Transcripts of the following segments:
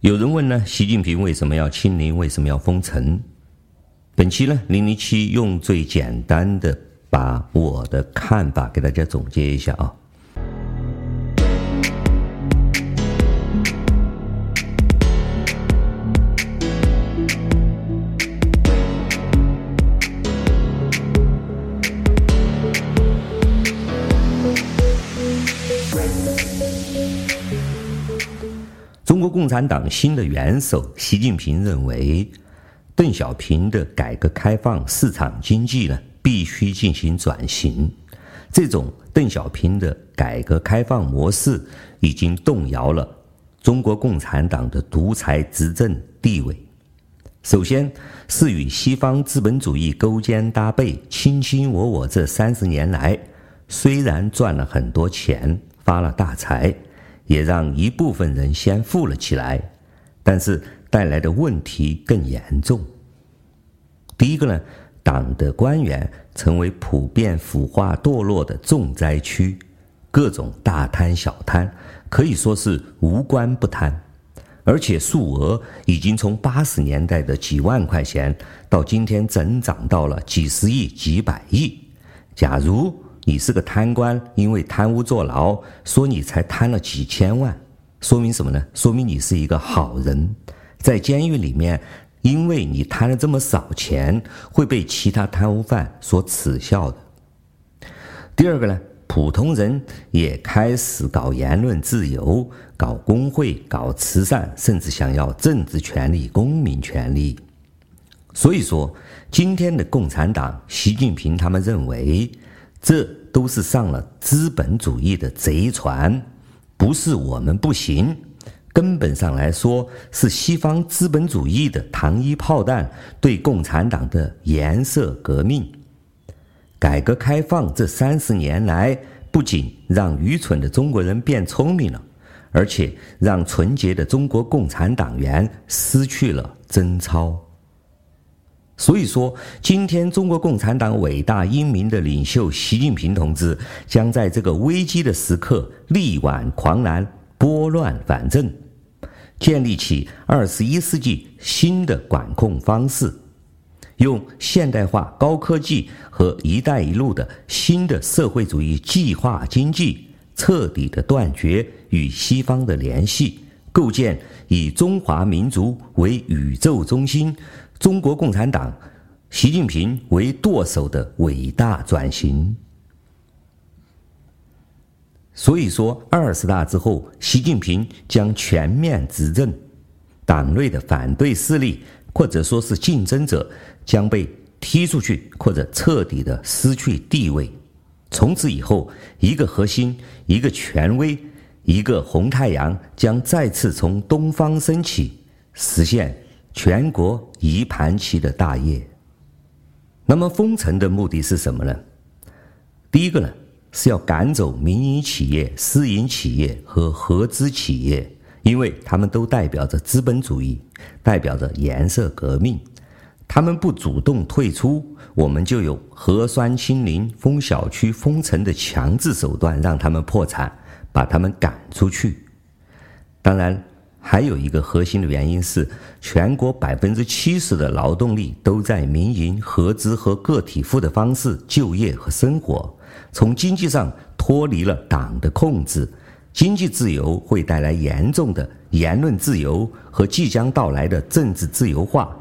有人问呢，习近平为什么要清零？为什么要封城？本期呢，零零七用最简单的把我的看法给大家总结一下啊。中国共产党新的元首习近平认为，邓小平的改革开放市场经济呢，必须进行转型。这种邓小平的改革开放模式已经动摇了中国共产党的独裁执政地位。首先是与西方资本主义勾肩搭背、卿卿我我，这三十年来，虽然赚了很多钱，发了大财。也让一部分人先富了起来，但是带来的问题更严重。第一个呢，党的官员成为普遍腐化堕落的重灾区，各种大贪小贪可以说是无官不贪，而且数额已经从八十年代的几万块钱到今天增长到了几十亿、几百亿。假如你是个贪官，因为贪污坐牢，说你才贪了几千万，说明什么呢？说明你是一个好人，在监狱里面，因为你贪了这么少钱，会被其他贪污犯所耻笑的。第二个呢，普通人也开始搞言论自由，搞工会，搞慈善，甚至想要政治权利、公民权利。所以说，今天的共产党，习近平他们认为。这都是上了资本主义的贼船，不是我们不行，根本上来说是西方资本主义的糖衣炮弹对共产党的颜色革命。改革开放这三十年来，不仅让愚蠢的中国人变聪明了，而且让纯洁的中国共产党员失去了贞操。所以说，今天中国共产党伟大英明的领袖习近平同志将在这个危机的时刻力挽狂澜，拨乱反正，建立起二十一世纪新的管控方式，用现代化高科技和“一带一路”的新的社会主义计划经济，彻底的断绝与西方的联系，构建以中华民族为宇宙中心。中国共产党，习近平为舵手的伟大转型。所以说，二十大之后，习近平将全面执政，党内的反对势力或者说是竞争者将被踢出去，或者彻底的失去地位。从此以后，一个核心，一个权威，一个红太阳将再次从东方升起，实现。全国一盘棋的大业，那么封城的目的是什么呢？第一个呢，是要赶走民营企业、私营企业和合资企业，因为他们都代表着资本主义，代表着颜色革命。他们不主动退出，我们就有核酸清零、封小区、封城的强制手段，让他们破产，把他们赶出去。当然。还有一个核心的原因是，全国百分之七十的劳动力都在民营、合资和个体户的方式就业和生活，从经济上脱离了党的控制。经济自由会带来严重的言论自由和即将到来的政治自由化。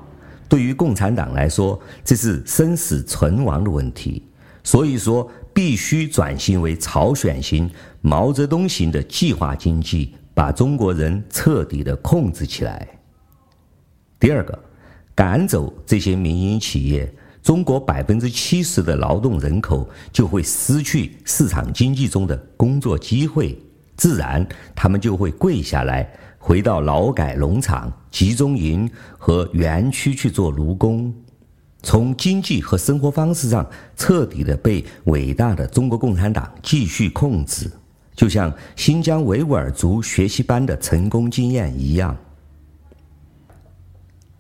对于共产党来说，这是生死存亡的问题。所以说，必须转型为朝鲜型、毛泽东型的计划经济。把中国人彻底的控制起来。第二个，赶走这些民营企业，中国百分之七十的劳动人口就会失去市场经济中的工作机会，自然他们就会跪下来，回到劳改农场、集中营和园区去做奴工，从经济和生活方式上彻底的被伟大的中国共产党继续控制。就像新疆维吾尔族学习班的成功经验一样。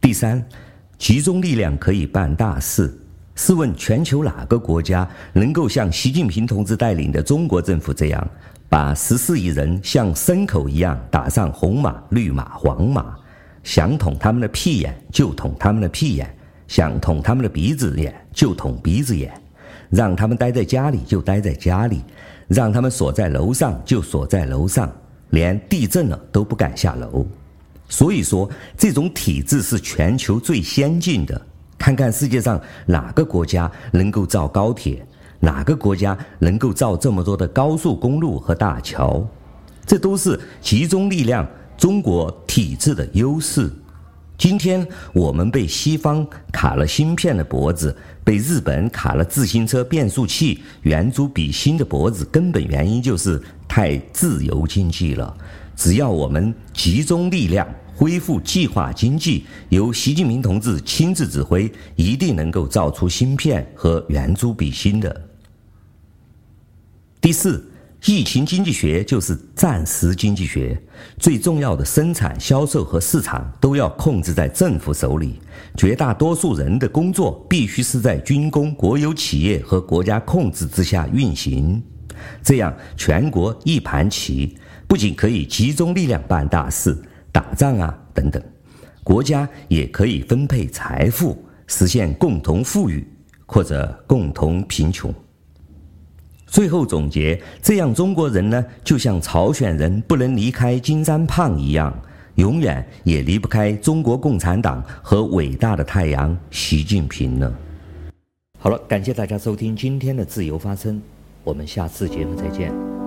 第三，集中力量可以办大事。试问全球哪个国家能够像习近平同志带领的中国政府这样，把十四亿人像牲口一样打上红马、绿马、黄马，想捅他们的屁眼就捅他们的屁眼，想捅他们的鼻子眼就捅鼻子眼，让他们待在家里就待在家里，让他们锁在楼上就锁在楼上，连地震了都不敢下楼。所以说，这种体制是全球最先进的。看看世界上哪个国家能够造高铁，哪个国家能够造这么多的高速公路和大桥，这都是集中力量。中国体制的优势。今天我们被西方卡了芯片的脖子，被日本卡了自行车变速器、圆珠笔芯的脖子，根本原因就是太自由经济了。只要我们集中力量，恢复计划经济，由习近平同志亲自指挥，一定能够造出芯片和圆珠笔芯的。第四。疫情经济学就是暂时经济学，最重要的生产、销售和市场都要控制在政府手里。绝大多数人的工作必须是在军工、国有企业和国家控制之下运行，这样全国一盘棋，不仅可以集中力量办大事、打仗啊等等，国家也可以分配财富，实现共同富裕或者共同贫穷。最后总结，这样中国人呢，就像朝鲜人不能离开金三胖一样，永远也离不开中国共产党和伟大的太阳习近平了。好了，感谢大家收听今天的自由发声，我们下次节目再见。